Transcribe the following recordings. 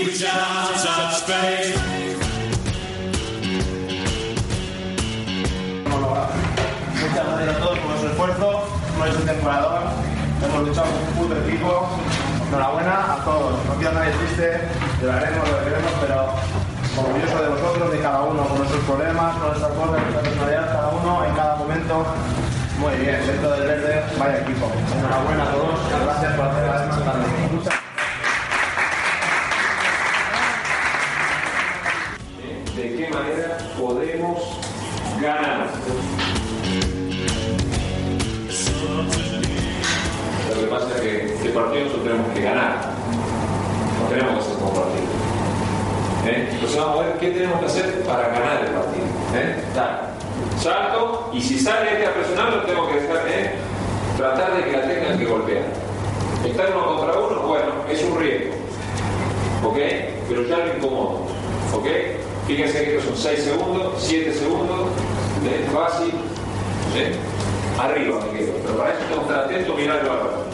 Muchas gracias a todos por su esfuerzo, no es un temporador, hemos luchado con un puto equipo. Enhorabuena a todos, no quiero nadie triste, lloraremos lo que queremos, pero orgulloso de vosotros, de cada uno, con nuestros problemas, con nuestras cosas, nuestra personalidad, cada uno en cada momento. Muy bien, dentro del verde, vaya equipo. Enhorabuena a todos, gracias por hacer la vez ganar. No tenemos que hacer como partido. ¿Eh? Entonces vamos a ver qué tenemos que hacer para ganar el partido. ¿Eh? Salto y si sale este a presionar lo tengo que dejar, ¿eh? tratar de que la tengan que golpear. Estar uno contra uno, bueno, es un riesgo. ¿Ok? Pero ya lo incomodo. ¿Ok? Fíjense que estos son 6 segundos, 7 segundos, ¿eh? fácil. Arriba me quedo. Pero para eso tengo que estar atento, mirar el balón.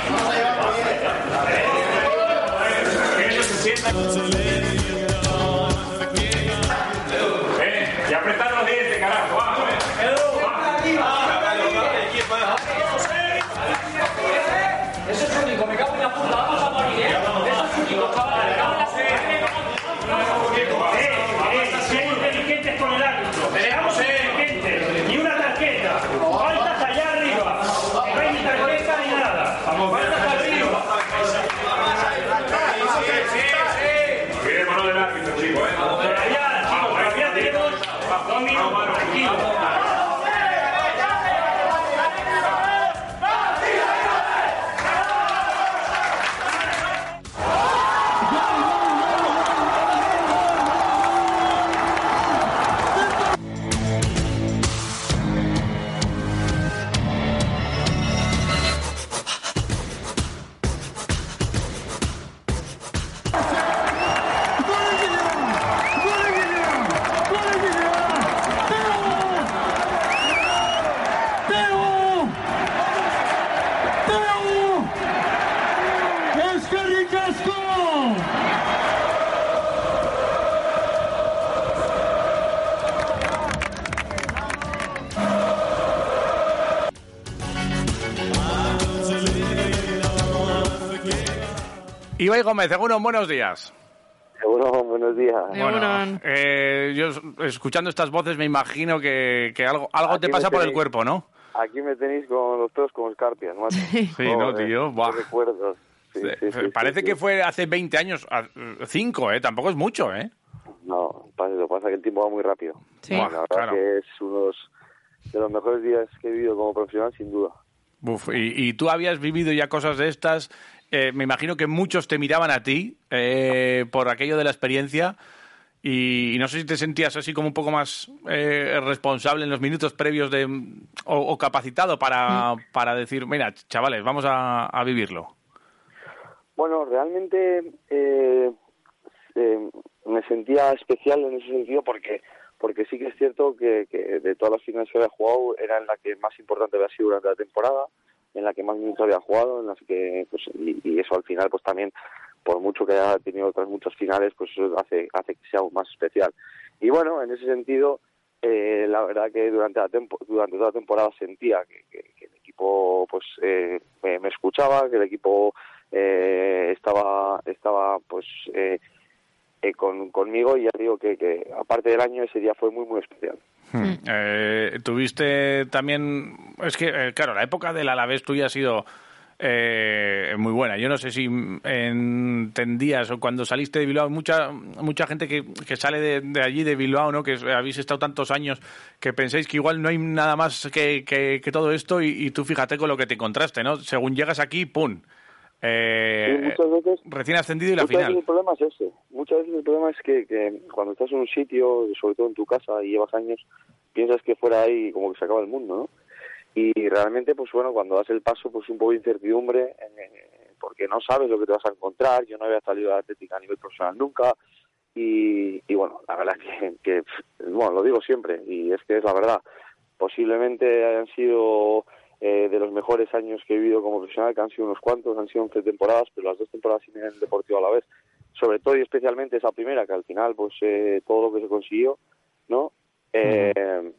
Y apretar los dientes, carajo. Vamos, Eso es único, me cago en la puta, vamos a morir, ¿eh? Eso es único, chaval, me cago en la puta. Eh, eh, sean inteligentes con el árbitro. Seamos inteligentes. Y una tarjeta. Ibai Gómez, Egunon, buenos días. Seguro, buenos días. Bueno, eh, yo escuchando estas voces me imagino que, que algo, algo te pasa por el cuerpo, ¿no? Aquí me tenéis con los pelos como escarpias, macho. Sí, no, tío, buah. recuerdos. Sí, sí, sí, Parece sí, que sí. fue hace 20 años, a- cinco, ¿eh? Tampoco es mucho, ¿eh? No, pasa, lo pasa que el tiempo va muy rápido. Sí. la verdad claro. que es uno de los mejores días que he vivido como profesional, sin duda. Uf, y, y tú habías vivido ya cosas de estas. eh, me imagino que muchos te miraban a ti eh, por aquello de la experiencia. Y, y no sé si te sentías así como un poco más eh, responsable en los minutos previos de o, o capacitado para, para decir, mira, chavales, vamos a, a vivirlo. Bueno, realmente eh, eh, me sentía especial en ese sentido porque porque sí que es cierto que, que de todas las finales que había jugado era en la que más importante había sido durante la temporada, en la que más minutos había jugado, en las que pues y, eso al final pues también por mucho que haya tenido otras muchas finales pues eso hace hace que sea aún más especial. Y bueno, en ese sentido eh, la verdad que durante la tempo- durante toda la temporada sentía que, el equipo pues eh, me, escuchaba, que el equipo eh, estaba estaba pues eh, con, conmigo y ya digo que, que aparte del año ese día fue muy muy especial. Eh, tuviste también, es que, eh, claro, la época del Alavés tuya ha sido eh, muy buena. Yo no sé si mm, entendías o cuando saliste de Bilbao, mucha mucha gente que, que sale de, de allí, de Bilbao, ¿no? que habéis estado tantos años, que pensáis que igual no hay nada más que, que- que todo esto y, y tú fíjate con lo que te encontraste, ¿no? Según llegas aquí, ¡pum! Eh, muchas veces recién ascendido y la Muchas veces el problema es ese. Muchas veces el problema es que, que cuando estás en un sitio, sobre todo en tu casa, y llevas años, piensas que fuera ahí como que se acaba el mundo, ¿no? Y realmente, pues bueno, cuando das el paso, pues un poco de incertidumbre, eh, porque no sabes lo que te vas a encontrar. Yo no había salido de atlética a nivel profesional nunca. Y, y bueno, la verdad que, que, bueno, lo digo siempre, y es que es la verdad. Posiblemente hayan sido eh, de los mejores años que he vivido como profesional, que han sido unos cuantos, han sido 11 temporadas, pero las dos temporadas sin el Deportivo a la vez, sobre todo y especialmente esa primera, que al final, pues eh, todo lo que se consiguió, ¿no? Eh,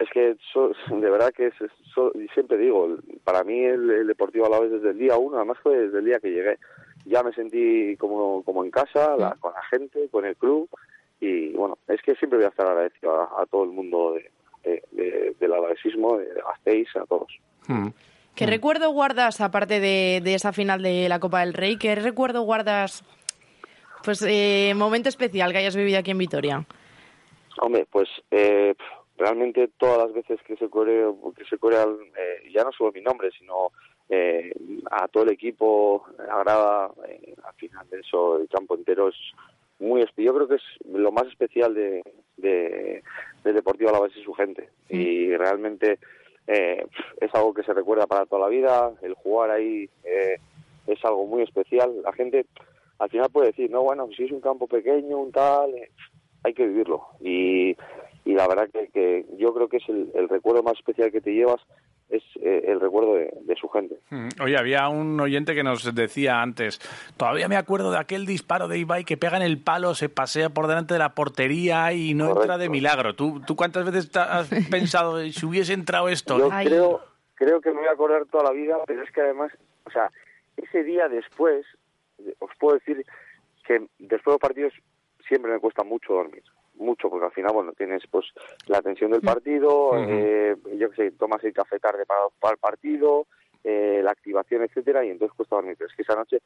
Es que so- de verdad que es, so- siempre digo, para mí el, el Deportivo a la vez desde el día uno, además fue desde el día que llegué, ya me sentí como, como en casa, la- con la gente, con el club, y bueno, es que siempre voy a estar agradecido a, a todo el mundo de, de- de- del alavesismo, de Gasteiz, a todos. Mm. ¿Qué recuerdo guardas, aparte de, de esa final de la Copa del Rey, qué recuerdo guardas, pues, eh, momento especial que hayas vivido aquí en Vitoria? Hombre, pues eh, realmente todas las veces que se corre, que se corean, eh, ya no solo mi nombre, sino eh, a todo el equipo, la grada, eh, al final de eso, el campo entero es muy yo creo que es lo más especial de, de del Deportivo Alavés y su gente. Y realmente eh, es algo que se recuerda para toda la vida el jugar ahí eh, es algo muy especial. La gente al final puede decir no bueno si es un campo pequeño un tal eh, hay que vivirlo y, y la verdad que, que yo creo que es el, el recuerdo más especial que te llevas es eh, el recuerdo de, de su gente Mm. Oye, había un oyente que nos decía antes, todavía me acuerdo de aquel disparo de Ibai que pega en el palo, se pasea por delante de la portería y no entra de milagro. ¿Tú, ¿Tú cuántas veces has pensado, si hubiese entrado esto? Yo Ay. creo, creo que me voy a acordar toda la vida, pero es que además, o sea, ese día después, os puedo decir que después de los partidos siempre me cuesta mucho dormir. Mucho, porque al final, bueno, tienes pues la tensión del partido, eh, yo qué sé, tomas el café tarde para, para el partido, eh, la activación, etcétera, y entonces cuesta dormir. Pero es que esa noche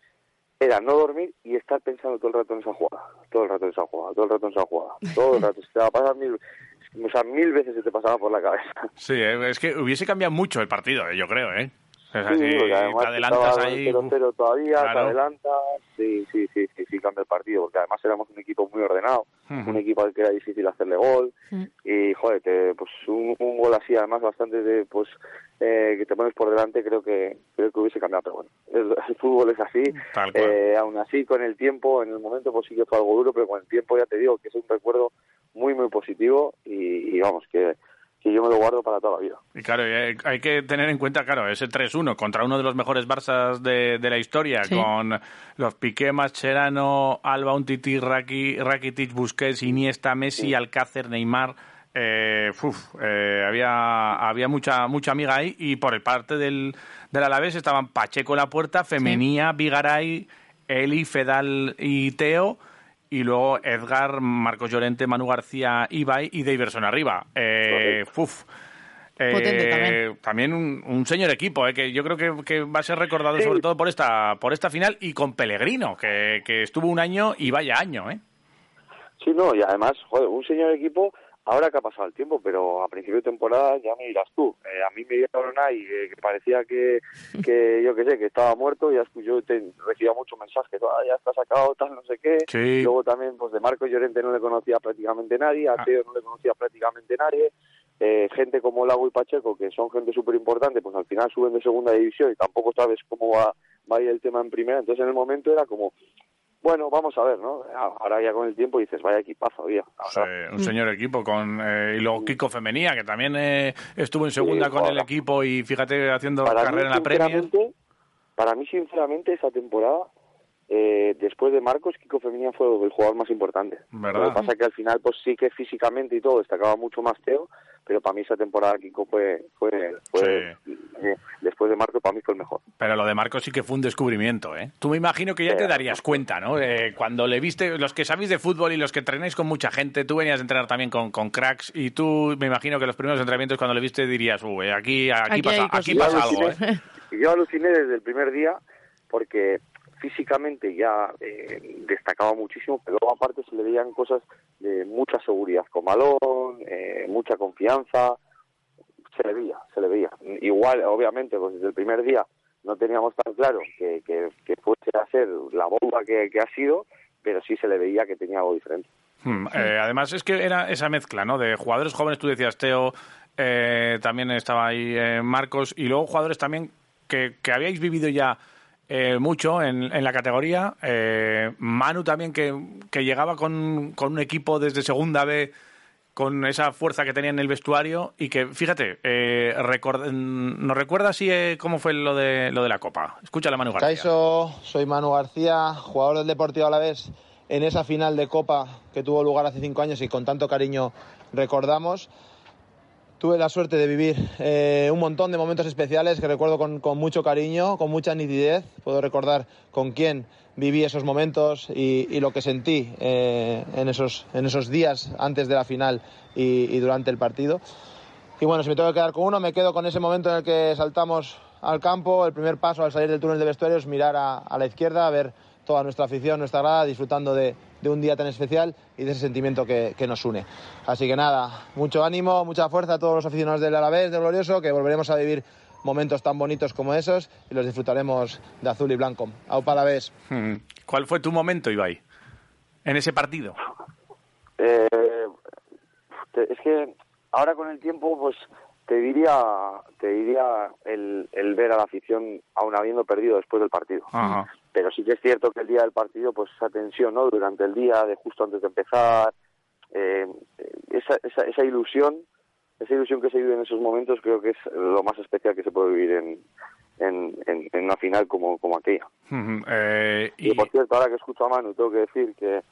era no dormir y estar pensando todo el rato en esa jugada, todo el rato en esa jugada, todo el rato en esa jugada, todo el rato. Se te va a pasar mil, o sea, mil veces se te pasaba por la cabeza. Sí, eh, es que hubiese cambiado mucho el partido, eh, yo creo, ¿eh? O sea, Sí, además te adelantas ahí... 0-0 todavía, te claro. adelantas, sí, sí, sí, sí, sí, cambia el partido, porque además éramos un equipo muy ordenado, un equipo al que era difícil hacerle gol, y joder, te- pues un, un gol así, además bastante de, pues, eh, que te pones por delante, creo que creo que hubiese cambiado, pero bueno, el, el fútbol es así, Tal cual. eh, aún así con el tiempo, en el momento pues sí que fue algo duro, pero con el tiempo ya te digo que es un recuerdo muy, muy positivo, y, y vamos, que, que yo me lo guardo para toda la vida. Y claro, hay que tener en cuenta, claro, ese 3-1 contra uno de los mejores Barças de, de la historia, Sí. con los Piqué, Mascherano, Alba, Untiti, Raki, Rakitic, Busquets, Iniesta, Messi, Alcácer, Neymar. Eh, uf, eh, había, había mucha, mucha amiga ahí y por el parte del, del Alavés estaban Pacheco en la puerta, Femenía, Vigaray, Eli, Fedal y Teo y luego Edgar, Marcos Llorente, Manu García, Ibai y Daverson arriba. Eh, uf. Eh, Potente también. un, un señor equipo, eh, que yo creo que, que va a ser recordado Sí. sobre todo por esta, por esta final y con Pellegrino, que, que estuvo un año y vaya año, ¿eh? Sí, no, y además, joder, un señor equipo, ahora que ha pasado el tiempo, pero a principio de temporada ya me dirás tú. Eh, a mí me dieron ahí eh, que parecía que, que, yo qué sé, que estaba muerto, ya yo te, recibía muchos mensajes, ah, ya está sacado, tal, no sé qué. Sí. Luego también, pues de Marco Llorente no le conocía prácticamente nadie, a Ah. Teo no le conocía prácticamente nadie. Eh, gente como Lago y Pacheco, que son gente súper importante, pues al final suben de segunda división y tampoco sabes cómo va, va a ir el tema en primera. Entonces en el momento era como, bueno, vamos a ver, ¿no? Ahora ya con el tiempo dices, vaya equipazo, había. Sí, un señor equipo con eh, y luego Kiko Femenía que también eh, estuvo en segunda Sí, con el equipo y fíjate haciendo para carrera en la Premier. para mí, sinceramente, esa temporada, eh, después de Marcos, Kiko Femenía fue el jugador más importante. ¿Verdad? Lo que pasa es que al final, pues sí que físicamente y todo destacaba mucho más Teo, pero para mí esa temporada Kiko fue, fue, fue eh, después de Marcos, para mí fue el mejor. Pero lo de Marcos sí que fue un descubrimiento, ¿eh? Tú me imagino que ya Sí. te darías cuenta, ¿no? Eh, cuando le viste, los que sabéis de fútbol y los que entrenáis con mucha gente, tú venías a entrenar también con, con cracks y tú me imagino que los primeros entrenamientos cuando le viste dirías, uy, aquí, aquí, Aquí pasa, aquí pasa Yo algo, ¿eh? Yo aluciné desde el primer día porque físicamente ya eh, destacaba muchísimo, pero aparte se le veían cosas de mucha seguridad con balón, eh, mucha confianza, se le veía, se le veía. Igual, obviamente, pues desde el primer día no teníamos tan claro que, que, fuese a ser la bomba que, que ha sido, pero sí se le veía que tenía algo diferente. Hmm, eh, además es que era esa mezcla, ¿no? De jugadores jóvenes, tú decías Teo, eh, también estaba ahí eh, Marcos, y luego jugadores también que, que habíais vivido ya eh, mucho en, en, la categoría. Eh, Manu también que, que llegaba con, con, un equipo desde segunda B con esa fuerza que tenía en el vestuario y que, fíjate, eh, nos recuerda así eh, cómo fue lo de, lo de la Copa. Escúchale a Manu García. Soy Manu García, jugador del Deportivo Alavés en esa final de Copa que tuvo lugar hace cinco años y con tanto cariño recordamos. Tuve la suerte de vivir eh, un montón de momentos especiales que recuerdo con, mucho cariño, con mucha nitidez. Puedo recordar con quién viví esos momentos y, lo que sentí eh, en, esos, en, esos, días antes de la final y, durante el partido. Y bueno, si me tengo que quedar con uno, me quedo con ese momento en el que saltamos al campo, el primer paso al salir del túnel de vestuarios, mirar a, a la izquierda, ver toda nuestra afición, nuestra grada, disfrutando de, de un día tan especial y de ese sentimiento que, que, nos une. Así que nada, mucho ánimo, mucha fuerza a todos los aficionados del Alavés, del Glorioso, que volveremos a vivir momentos tan bonitos como esos y los disfrutaremos de azul y blanco. Aupa Alavés. Hmm. ¿Cuál fue tu momento, Ibai, en ese partido? Eh, es que ahora con el tiempo, pues te diría, te diría el, el ver a la afición aún habiendo perdido después del partido. Ajá pero sí que es cierto que el día del partido, pues esa tensión, ¿no? Durante el día, de justo antes de empezar, eh, esa, esa, esa ilusión, esa ilusión que se vive en esos momentos, creo que es lo más especial que se puede vivir en, en, en, en una final como, como aquella. Uh -huh. eh, y... y... por cierto, ahora que escucho a Manu, tengo que decir que,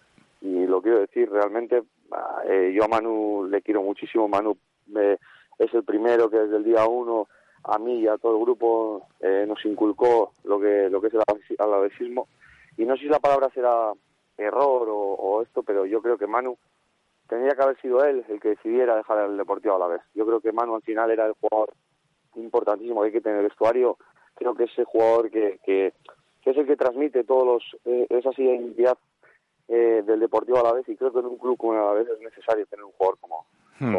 y lo quiero decir realmente, eh, yo a Manu le quiero muchísimo, Manu eh, es el primero que desde el día uno a mí y a todo el grupo eh, nos inculcó lo que lo que es el alavesismo y no sé si la palabra será error o, esto pero yo creo que Manu tendría que haber sido él el que decidiera dejar el Deportivo a la vez. Yo creo que Manu al final era el jugador importantísimo que hay que tener el vestuario. Creo que ese jugador que, que, que es el que transmite todos los eh, esa identidad eh, del Deportivo a la vez y creo que en un club como el Alavés es necesario tener un jugador como Hmm.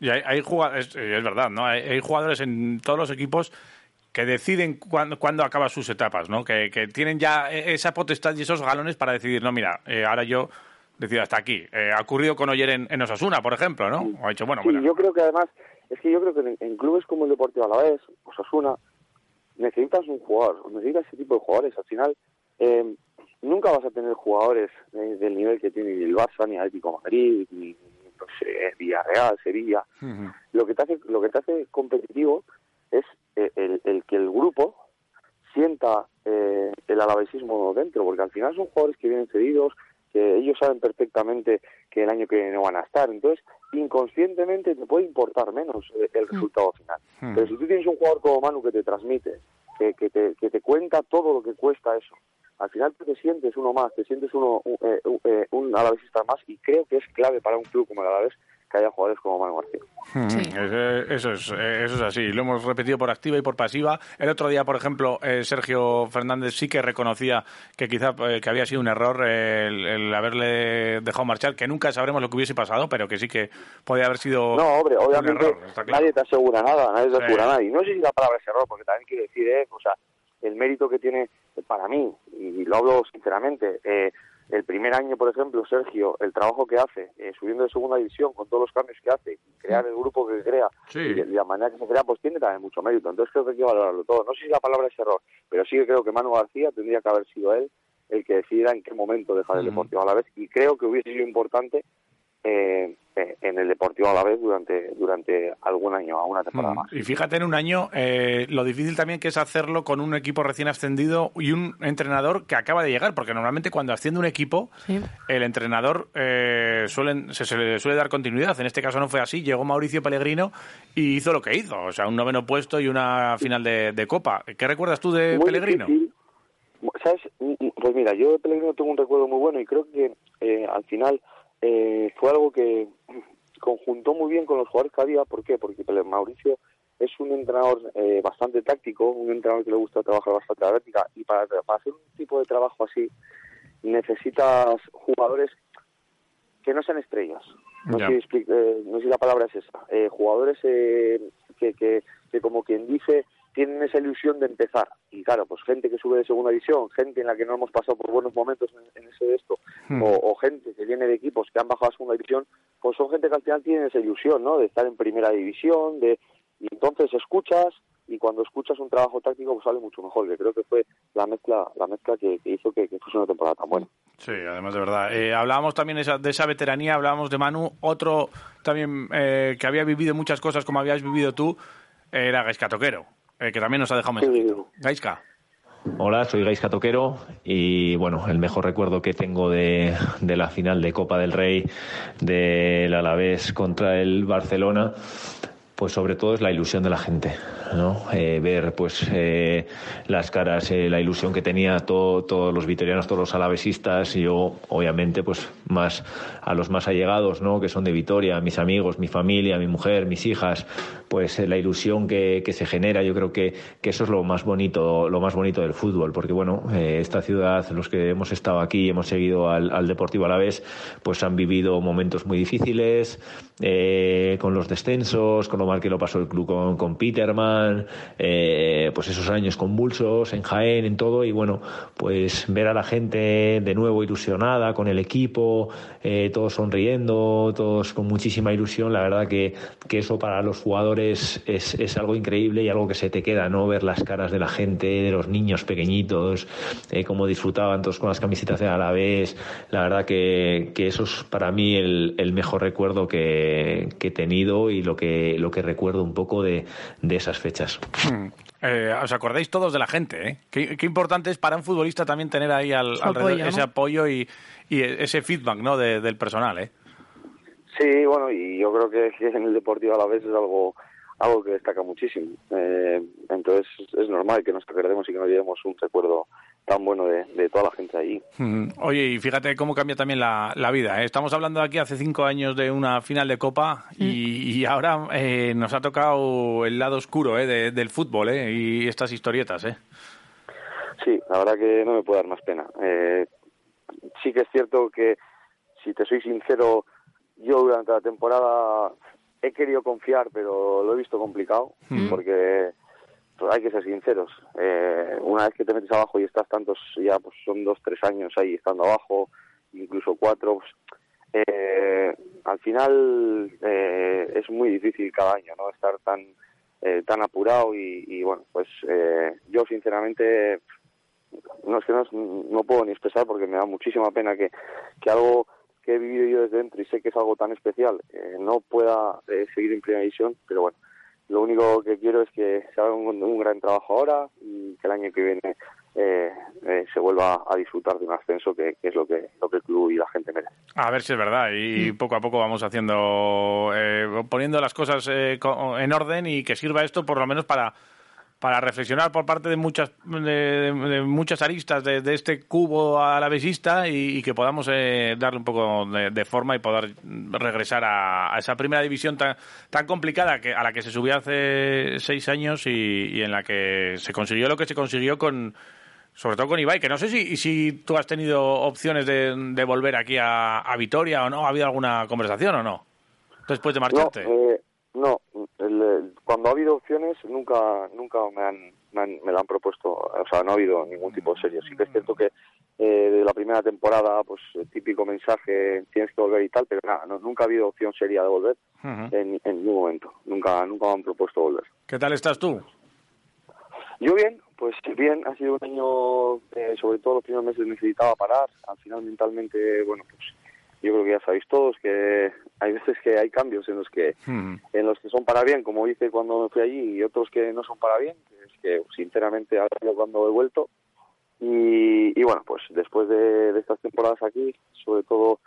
Y hay, hay jugadores, es, es, verdad, ¿no? Hay, hay, jugadores en todos los equipos que deciden cuándo, cuándo acaban sus etapas, ¿no? Que, que, tienen ya esa potestad y esos galones para decidir, no, mira, eh, ahora yo decido hasta aquí. Eh, ha ocurrido con Oyer en, en, Osasuna, por ejemplo, ¿no? O ha dicho, bueno, sí, bueno. yo creo que además, es que yo creo que en, en clubes como el Deportivo Alavés, Osasuna, necesitas un jugador, necesitas ese tipo de jugadores. Al final, eh, nunca vas a tener jugadores eh, del nivel que tiene el Barça, ni Atlético Madrid, ni no sé, Villarreal, Sevilla. Uh -huh. Lo que te hace, lo que te hace competitivo es eh, el, el, que el grupo sienta eh, el alavesismo dentro, porque al final son jugadores que vienen cedidos, que ellos saben perfectamente que el año que viene no van a estar, entonces inconscientemente te puede importar menos el, el resultado final. Uh -huh. Pero si tú tienes un jugador como Manu que te transmite, que, que, te, que te cuenta todo lo que cuesta eso, al final tú te sientes uno más, te sientes uno eh, eh, un alavesista más y creo que es clave para un club como el Alavés que haya jugadores como Manu García. Sí. Eso, es, eso es así, lo hemos repetido por activa y por pasiva. El otro día, por ejemplo, eh, Sergio Fernández sí que reconocía que quizá eh, que había sido un error el, el, haberle dejado marchar, que nunca sabremos lo que hubiese pasado, pero que sí que podía haber sido no, hombre, obviamente un error. Claro. Nadie te asegura nada, nadie te sí. asegura nada. Y no sé si la palabra es error, porque también quiero decir, eh, o sea, el mérito que tiene para mí, y lo hablo sinceramente, eh, el primer año, por ejemplo, Sergio, el trabajo que hace, eh, subiendo de segunda división con todos los cambios que hace, crear el grupo que crea sí. y, de, la manera que se crea, pues tiene también mucho mérito. Entonces creo que hay que valorarlo todo. No sé si la palabra es error, pero sí que creo que Manu García tendría que haber sido él el que decidiera en qué momento dejar el Deportivo a la vez y creo que hubiese sido importante eh, en el Deportivo a la vez durante durante algún año, a una temporada mm. más. Y fíjate en un año eh, lo difícil también que es hacerlo con un equipo recién ascendido y un entrenador que acaba de llegar, porque normalmente cuando asciende un equipo, sí. el entrenador eh, suelen, se, se, le suele dar continuidad. En este caso no fue así, llegó Mauricio Pellegrino y hizo lo que hizo, o sea, un noveno puesto y una final de, de Copa. ¿Qué recuerdas tú de muy Pellegrino? Difícil. ¿Sabes? Pues mira, yo de Pellegrino tengo un recuerdo muy bueno y creo que eh, al final eh, fue algo que conjuntó muy bien con los jugadores que había. ¿Por qué? Porque Mauricio es un entrenador eh, bastante táctico, un entrenador que le gusta trabajar bastante la táctica y para, para hacer un tipo de trabajo así necesitas jugadores que no sean estrellas. No, sé, si, eh, no sé si la palabra es esa. Eh, jugadores eh, que, que, que, como quien dice, tienen esa ilusión de empezar. Y claro, pues gente que sube de segunda división, gente en la que no hemos pasado por buenos momentos en, ese de esto, Hmm. o, o gente que viene de equipos que han bajado a segunda división, pues son gente que al final tiene esa ilusión, ¿no? De estar en primera división, de y entonces escuchas y cuando escuchas un trabajo táctico pues sale mucho mejor. Que creo que fue la mezcla, la mezcla que, que hizo que, que fuese una temporada tan buena. Sí, además de verdad. Eh, hablábamos también esa- de esa veteranía, hablábamos de Manu. Otro también eh, que había vivido muchas cosas como habías vivido tú era Gaisca Toquero, eh, que también nos ha dejado. Gaisca. Hola, soy Gaisca Toquero y bueno, el mejor recuerdo que tengo de, de la final de Copa del Rey del Alavés contra el Barcelona, pues sobre todo es la ilusión de la gente, ¿no? Eh, ver pues eh, las caras, eh, la ilusión que tenía todo- todos los vitorianos, todos los alavesistas y yo obviamente pues más a los más allegados, ¿no? Que son de Vitoria, mis amigos, mi familia, mi mujer, mis hijas, pues la ilusión que, que se genera, yo creo que, que eso es lo más bonito, lo más bonito del fútbol, porque bueno, esta ciudad, los que hemos estado aquí y hemos seguido al, al Deportivo Alavés, pues han vivido momentos muy difíciles, con los descensos, con lo que lo pasó el club con, con Peterman, eh, pues esos años convulsos en Jaén, en todo, y bueno, pues ver a la gente de nuevo ilusionada con el equipo, eh, todos sonriendo, todos con muchísima ilusión, la verdad que, que eso para los jugadores es, es algo increíble y algo que se te queda, ¿no? Ver las caras de la gente, de los niños pequeñitos, eh, cómo disfrutaban todos con las camisetas de Alavés, la verdad que, que eso es para mí el, el mejor recuerdo que, que he tenido y lo que, lo que recuerdo un poco de, de esas fechas. Hmm. Eh, os acordáis todos de la gente, ¿eh? Qué, qué importante es para un futbolista también tener ahí al, Su alrededor apoyo, ¿no? ese apoyo y, y ese feedback ¿no? de- del personal, ¿eh? Sí, bueno, y yo creo que, que en el Deportivo a la vez es algo algo que destaca muchísimo. Eh, entonces es normal que nos acordemos y que nos llevemos un recuerdo tan bueno de, de toda la gente ahí. Mm, Oye, y fíjate cómo cambia también la, la vida. ¿eh? Estamos hablando aquí hace cinco años de una final de Copa y, y ahora eh, nos ha tocado el lado oscuro ¿eh? de- del fútbol ¿eh? y estas historietas. ¿eh? Sí, la verdad que no me puede dar más pena. Eh, sí que es cierto que, si te soy sincero, yo durante la temporada he querido confiar, pero lo he visto complicado, porque pues, hay que ser sinceros. Eh, una vez que te metes abajo y estás tantos, ya pues son dos, tres años ahí estando abajo, incluso cuatro, pues, eh, al final eh, es muy difícil cada año, ¿no? Estar tan eh, tan apurado y, y, bueno, pues eh, yo sinceramente no es que no, no puedo ni expresar porque me da muchísima pena que, que algo que he vivido yo desde dentro y sé que es algo tan especial eh, no pueda seguir en primera división, pero bueno, lo único que quiero es que se haga un, un gran trabajo ahora y que el año que viene eh, eh, se vuelva a disfrutar de un ascenso que, que es lo que, lo que el club y la gente merece. A ver si es verdad y poco a poco vamos haciendo, eh, poniendo las cosas eh, co- en orden y que sirva esto por lo menos para para reflexionar por parte de muchas de, de muchas aristas de, de este cubo alavesista y, y que podamos eh, darle un poco de, de forma y poder regresar a, a esa primera división tan, tan complicada que a la que se subió hace seis años y, y en la que se consiguió lo que se consiguió con sobre todo con Ibai, que no sé si, si tú has tenido opciones de, de volver aquí a, a Vitoria o no, ¿ha habido alguna conversación o no? Después de marcharte. No, eh, no el- el- cuando ha habido opciones nunca nunca me han, me han- me la han propuesto, o sea, no ha habido ningún tipo de serio. Sí que es cierto que eh, de la primera temporada, pues el típico mensaje, tienes que volver y tal, pero nada, no- nunca ha habido opción seria de volver Ujú. en, en ningún momento. Nunca nunca me han propuesto volver. ¿Qué tal estás tú? Yo bien, pues bien, ha sido un año, eh, sobre todo los primeros meses necesitaba parar, al final mentalmente, bueno, pues yo creo que ya sabéis todos que hay veces que hay cambios en los que en los que son para bien, como hice cuando me fui allí, y otros que no son para bien, que es que sinceramente ahora yo cuando he vuelto y, y bueno, pues después de, de estas temporadas aquí, sobre todo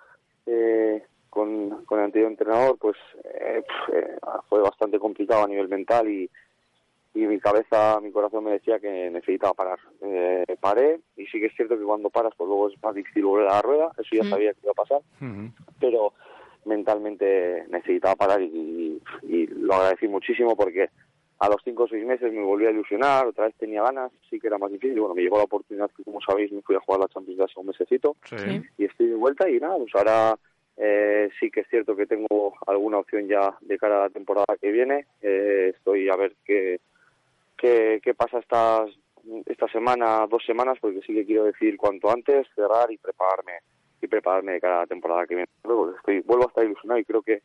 eh, con, con el anterior entrenador, pues eh, eh, fue bastante complicado a nivel mental y, y mi cabeza, mi corazón me decía que necesitaba parar. Eh, paré y sí que es cierto que cuando paras, pues luego es más difícil volver a la rueda, eso ya Mm. sabía que iba a pasar, pero mentalmente necesitaba parar y, y lo agradecí muchísimo porque a los cinco o seis meses me volví a ilusionar, otra vez tenía ganas, sí que era más difícil, bueno, me llegó la oportunidad que como sabéis me fui a jugar la Champions League hace un mesecito Sí. y estoy de vuelta y nada, pues ahora eh, sí que es cierto que tengo alguna opción ya de cara a la temporada que viene, eh, estoy a ver qué, qué, qué pasa estas esta semana, dos semanas, porque sí que quiero decir cuanto antes cerrar y prepararme y prepararme de cada temporada que viene. Luego estoy, vuelvo a estar ilusionado y creo que,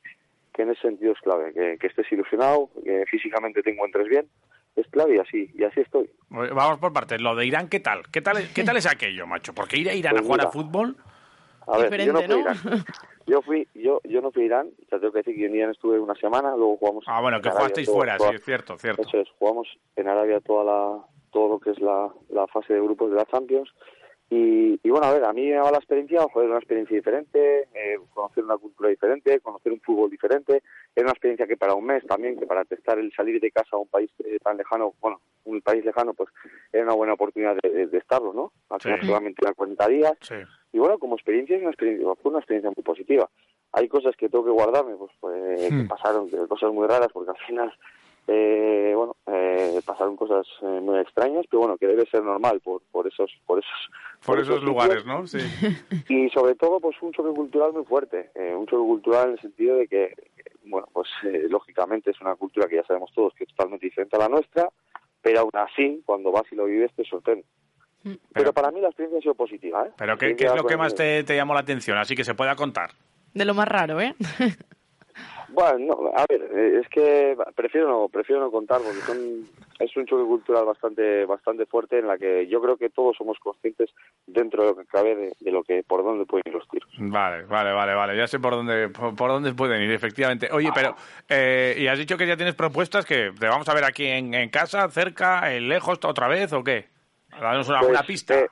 que en ese sentido es clave, que, que estés ilusionado, que físicamente te encuentres bien, es clave y así, y así estoy. Vamos por partes. Lo de Irán, ¿qué tal? ¿Qué tal, qué tal es aquello, macho? Porque ir a Irán Pues a jugar a fútbol... A ver, yo no fui. Irán. Yo fui, yo, yo no fui a Irán, o sea, tengo que decir que en Irán estuve una semana, luego jugamos. Ah, bueno, en que Arabia jugasteis todo- fuera, toda- sí, es cierto, cierto. Eso es, jugamos en Arabia toda la, todo lo que es la, la fase de grupos de la Champions. Y, y bueno, a ver, a mí me daba la experiencia, joder, una experiencia diferente, eh, conocer una cultura diferente, conocer un fútbol diferente. Era una experiencia que para un mes también, que para testar el salir de casa a un país eh, tan lejano, bueno, un país lejano, pues era una buena oportunidad de, de- de estarlo, ¿no? Al final Sí. solamente eran 40 días. Sí. Y bueno, como experiencia, es una experiencia, fue una experiencia muy positiva. Hay cosas que tengo que guardarme, pues, pues Hmm. que pasaron, que cosas muy raras, porque al final, eh, bueno, eh, pasaron cosas eh, muy extrañas, pero bueno, que debe ser normal por, por esos, por esos, Por esos lugares, ¿no? Sí. Y sobre todo, pues un choque cultural muy fuerte, eh, un choque cultural en el sentido de que, bueno, pues eh, lógicamente es una cultura que ya sabemos todos que es totalmente diferente a la nuestra, pero aún así, cuando vas y lo vives, te sorprende. Pero, para mí la experiencia ha sido positiva, ¿eh? Pero ¿qué, qué es lo que más te, te llamó la atención? Así que se pueda contar. De lo más raro, ¿eh? Bueno, no, a ver, eh, es que prefiero no, prefiero no contar porque son, es un choque cultural bastante, bastante fuerte en la que yo creo que todos somos conscientes dentro de lo que cabe de, de lo que por dónde pueden ir los tiros. Vale, vale, vale, vale. Ya sé por dónde, por, por dónde pueden ir, efectivamente. Oye, pero, eh, y has dicho que ya tienes propuestas que te vamos a ver aquí en, en casa, cerca, eh, lejos, otra vez, ¿o qué? Danos una, Pues, una pista. eh,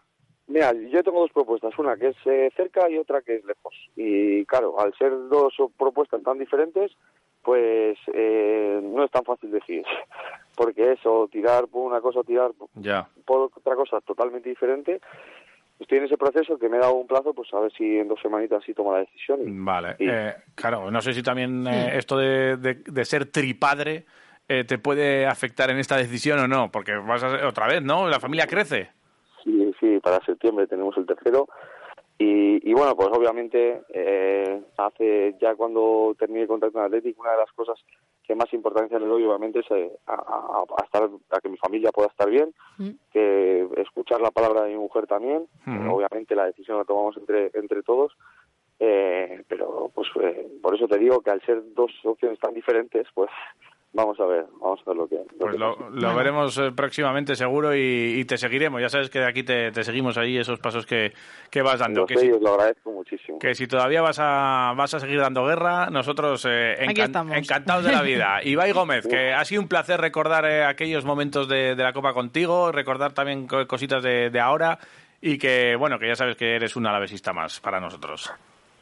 mira, yo tengo dos propuestas, una que es eh, cerca y otra que es lejos. Y claro, al ser dos propuestas tan diferentes, pues eh, no es tan fácil decir, porque eso, tirar por una cosa o tirar Ya. por otra cosa totalmente diferente. Estoy en ese proceso que me he dado un plazo, pues a ver si en dos semanitas sí tomo la decisión. y- Vale. y- Eh, claro, no sé si también eh, esto de, de- de ser tripadre eh, te puede afectar en esta decisión o no, porque vas a ser otra vez, ¿no? La familia crece. Sí, sí, para septiembre tenemos el tercero. Y, y bueno, pues obviamente, eh, hace ya cuando terminé el contrato en Atlético, una de las cosas que más importancia le doy, obviamente, es eh, a, a- a estar, a que mi familia pueda estar bien, que escuchar la palabra de mi mujer también. Ujú. Obviamente la decisión la tomamos entre, entre todos. Eh, pero pues eh, por eso te digo que al ser dos opciones tan diferentes, pues vamos a ver, vamos a ver lo que. lo Pues que lo, pasa. lo veremos eh, próximamente seguro y, y te seguiremos. Ya sabes que de aquí te, te seguimos ahí esos pasos que, que vas dando. Lo Que sé si, lo agradezco muchísimo. que si todavía vas a, vas a seguir dando guerra, nosotros eh, encan- encantados de la vida. Ibai Gómez, que ha sido un placer recordar eh, aquellos momentos de, de la Copa contigo, recordar también co- cositas de, de ahora y que, bueno, que ya sabes que eres un alavesista más para nosotros.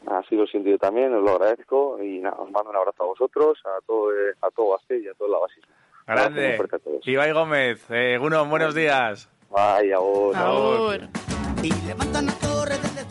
Así lo siento yo también, os lo agradezco y nada, os mando un abrazo a vosotros, a todo, eh, a todo y a todo la muy Grande. a. Ibai Gómez, eh, Guno, buenos días. Vaya, vos. Agur. Y levantan la torre de